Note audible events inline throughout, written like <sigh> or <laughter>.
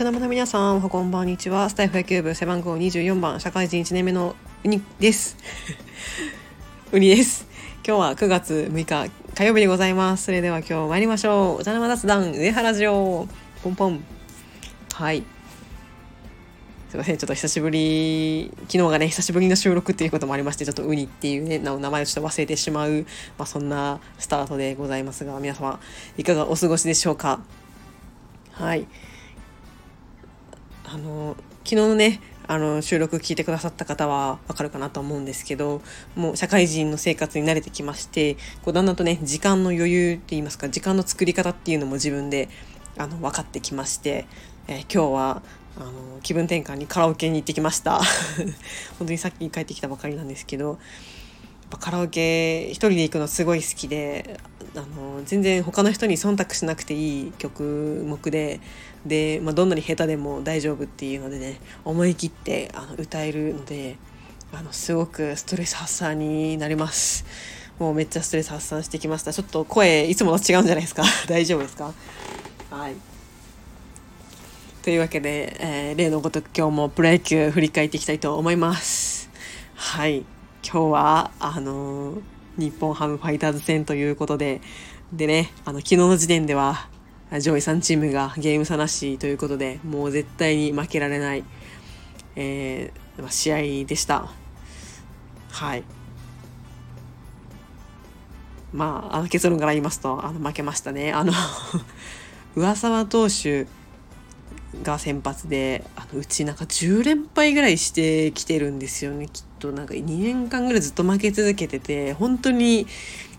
茶の間の皆さん、こんばんにちは。スタイフ野球部背番号24番、社会人1年目のウニです。<laughs> ウニです。今日は9月6日火曜日でございます。それでは今日参りましょう。お茶の間雑談、上原城。ポンポン。はい。すいません、ちょっと久しぶり、昨日がね、久しぶりの収録っていうこともありまして、ちょっとウニっていうね、名前をちょっと忘れてしまう、まあそんなスタートでございますが、皆様、いかがお過ごしでしょうか？はい。あの昨日のねあの収録聞いてくださった方はわかるかなと思うんですけどもう社会人の生活に慣れてきましてこうだんだんとね時間の余裕って言いますか時間の作り方っていうのも自分であの分かってきまして、えー、今日はあの気分転換にカラオケに行ってきました。<laughs> 本当にさっき帰ってきたばかりなんですけどカラオケ一人で行くのすごい好きであの全然他の人に忖度しなくていい曲目でで、まあ、どんなに下手でも大丈夫っていうのでね思い切ってあの歌えるのであのすごくストレス発散になります。もうめっちゃストレス発散してきました。ちょっと声いつもと違うんじゃないですか。<laughs> 大丈夫ですか？はい。というわけで、えー、例のごとく今日もプロ野球振り返っていきたいと思います。はい。今日はあのー、日本ハムファイターズ戦ということででねあの昨日の時点では上位3チームがゲーム差なしということでもう絶対に負けられない、えー、試合でした。はいまあ、あの結論から言いますとあの負けましたね。あの <laughs> 上沢投手が先発であのうちなんか10連敗ぐらいしてきてるんですよねきっとなんか2年間ぐらいずっと負け続けてて本当に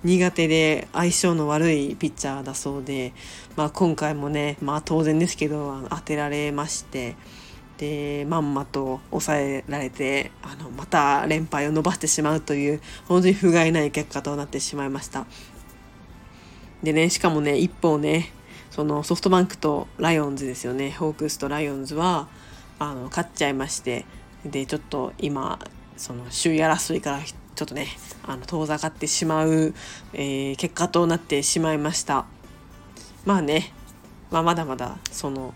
苦手で相性の悪いピッチャーだそうで、まあ、今回もね、まあ、当然ですけど当てられましてでまんまと抑えられてあのまた連敗を伸ばしてしまうという本当に不甲斐ない結果となってしまいました。でねしかもね一方ねそのソフトバンクとライオンズですよね。ホークスとライオンズはあの勝っちゃいましてでちょっと今その首位争いからちょっとねあの遠ざかってしまう、えー、結果となってしまいました。まあね、まあ、まだまだその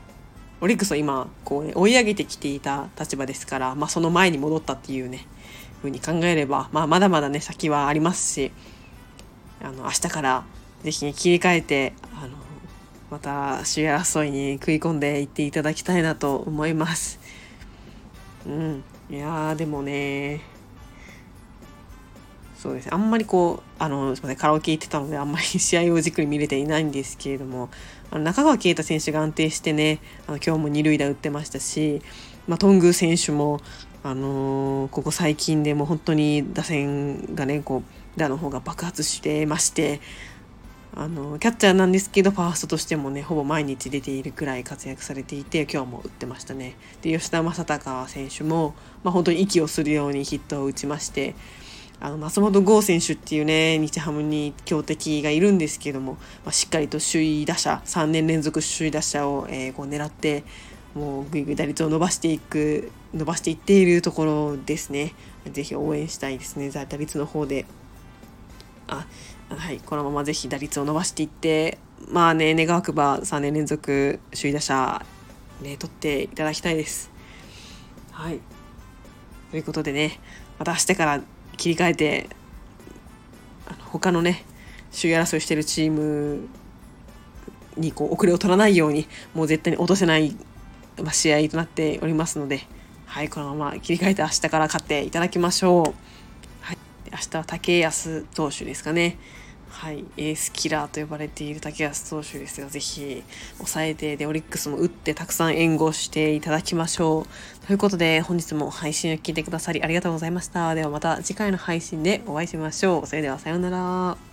オリックスは今こう、ね、追い上げてきていた立場ですから、まあ、その前に戻ったっていうねふうに考えれば、まあ、まだまだね先はありますしあの明日から是非、ね、切り替えてあのまた首位争いに食い込んでいっていただきたいなと思います。うん、いやでもね。そうですあんまりこうあのすみません。カラオケ行ってたのであんまり <laughs> 試合をじっくり見れていないんですけれどもあの中川圭太選手が安定してねあの今日も二塁打打ってましたし、まあ、頓宮選手も、あのー、ここ最近でも本当に打線がねこう打の方が爆発してましてあのキャッチャーなんですけどファーストとしてもねほぼ毎日出ているくらい活躍されていて今日も打ってましたね。で吉田正尚選手も、まあ、本当に息をするようにヒットを打ちましてあの松本剛選手っていうね日ハムに強敵がいるんですけども、まあ、しっかりと首位打者3年連続首位打者を、えー、こう狙ってもうぐいぐい打率を伸ばしていく伸ばしていっているところですね。是非応援したいですね。打率の方で。あはい、このままぜひ打率を伸ばしていってまあね願わくば3年連続首位打者ね取っていただきたいです。はいということでねまた明日から切り替えてあの他のね首位争いしてるチームにこう遅れを取らないようにもう絶対に落とせない、ま、試合となっておりますので、はい、このまま切り替えて明日から勝っていただきましょう。明日は竹安投手ですかね。はい、エースキラーと呼ばれている竹安投手ですが、ぜひ抑えてでオリックスも打ってたくさん援護していただきましょう。ということで、本日も配信を聞いてくださりありがとうございました。ではまた次回の配信でお会いしましょう。それではさようなら。